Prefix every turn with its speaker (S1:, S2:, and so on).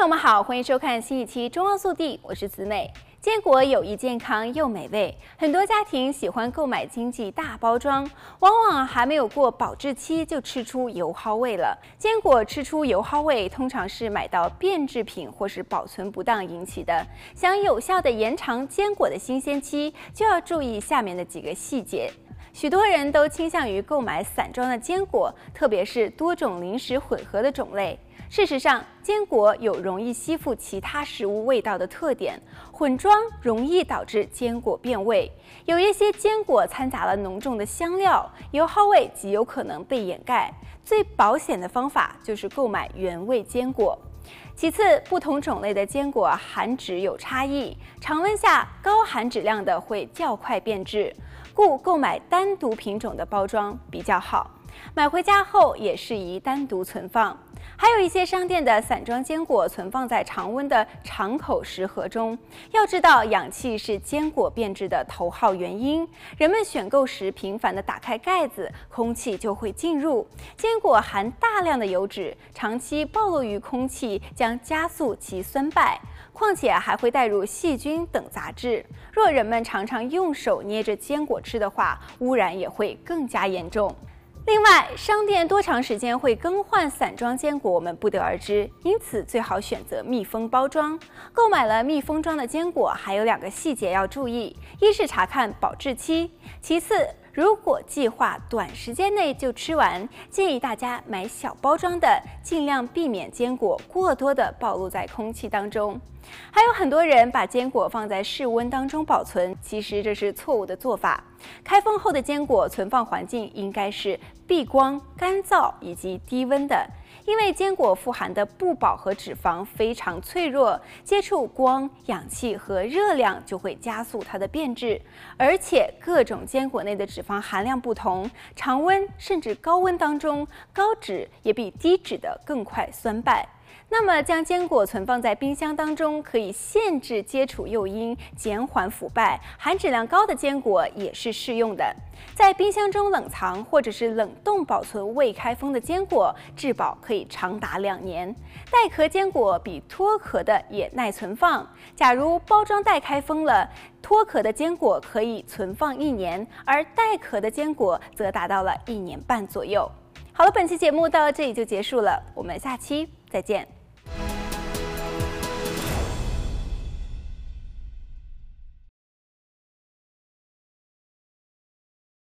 S1: 朋友们好，欢迎收看新一期《中澳速递》，我是子美。坚果有益健康又美味，很多家庭喜欢购买经济大包装，往往还没有过保质期就吃出油耗味了。坚果吃出油耗味，通常是买到变质品或是保存不当引起的。想有效地延长坚果的新鲜期，就要注意下面的几个细节。许多人都倾向于购买散装的坚果，特别是多种零食混合的种类。事实上，坚果有容易吸附其他食物味道的特点，混装容易导致坚果变味。有一些坚果掺杂了浓重的香料，油耗味极有可能被掩盖。最保险的方法就是购买原味坚果。其次，不同种类的坚果含脂有差异，常温下高含脂量的会较快变质，故购买单独品种的包装比较好。买回家后也适宜单独存放。还有一些商店的散装坚果存放在常温的敞口食盒中。要知道，氧气是坚果变质的头号原因。人们选购时频繁地打开盖子，空气就会进入。坚果含大量的油脂，长期暴露于空气将加速其酸败，况且还会带入细菌等杂质。若人们常常用手捏着坚果吃的话，污染也会更加严重。另外，商店多长时间会更换散装坚果，我们不得而知，因此最好选择密封包装。购买了密封装的坚果，还有两个细节要注意：一是查看保质期，其次，如果计划短时间内就吃完，建议大家买小包装的，尽量避免坚果过多的暴露在空气当中。还有很多人把坚果放在室温当中保存，其实这是错误的做法。开封后的坚果存放环境应该是避光、干燥以及低温的，因为坚果富含的不饱和脂肪非常脆弱，接触光、氧气和热量就会加速它的变质。而且各种坚果内的脂肪含量不同，常温甚至高温当中，高脂也比低脂的更快酸败。那么，将坚果存放在冰箱当中，可以限制接触诱因，减缓腐败。含脂量高的坚果也是适用的。在冰箱中冷藏或者是冷冻保存未开封的坚果，质保可以长达两年。带壳坚果比脱壳的也耐存放。假如包装袋开封了，脱壳的坚果可以存放一年，而带壳的坚果则达到了一年半左右。好了，本期节目到这里就结束了，我们下期再见。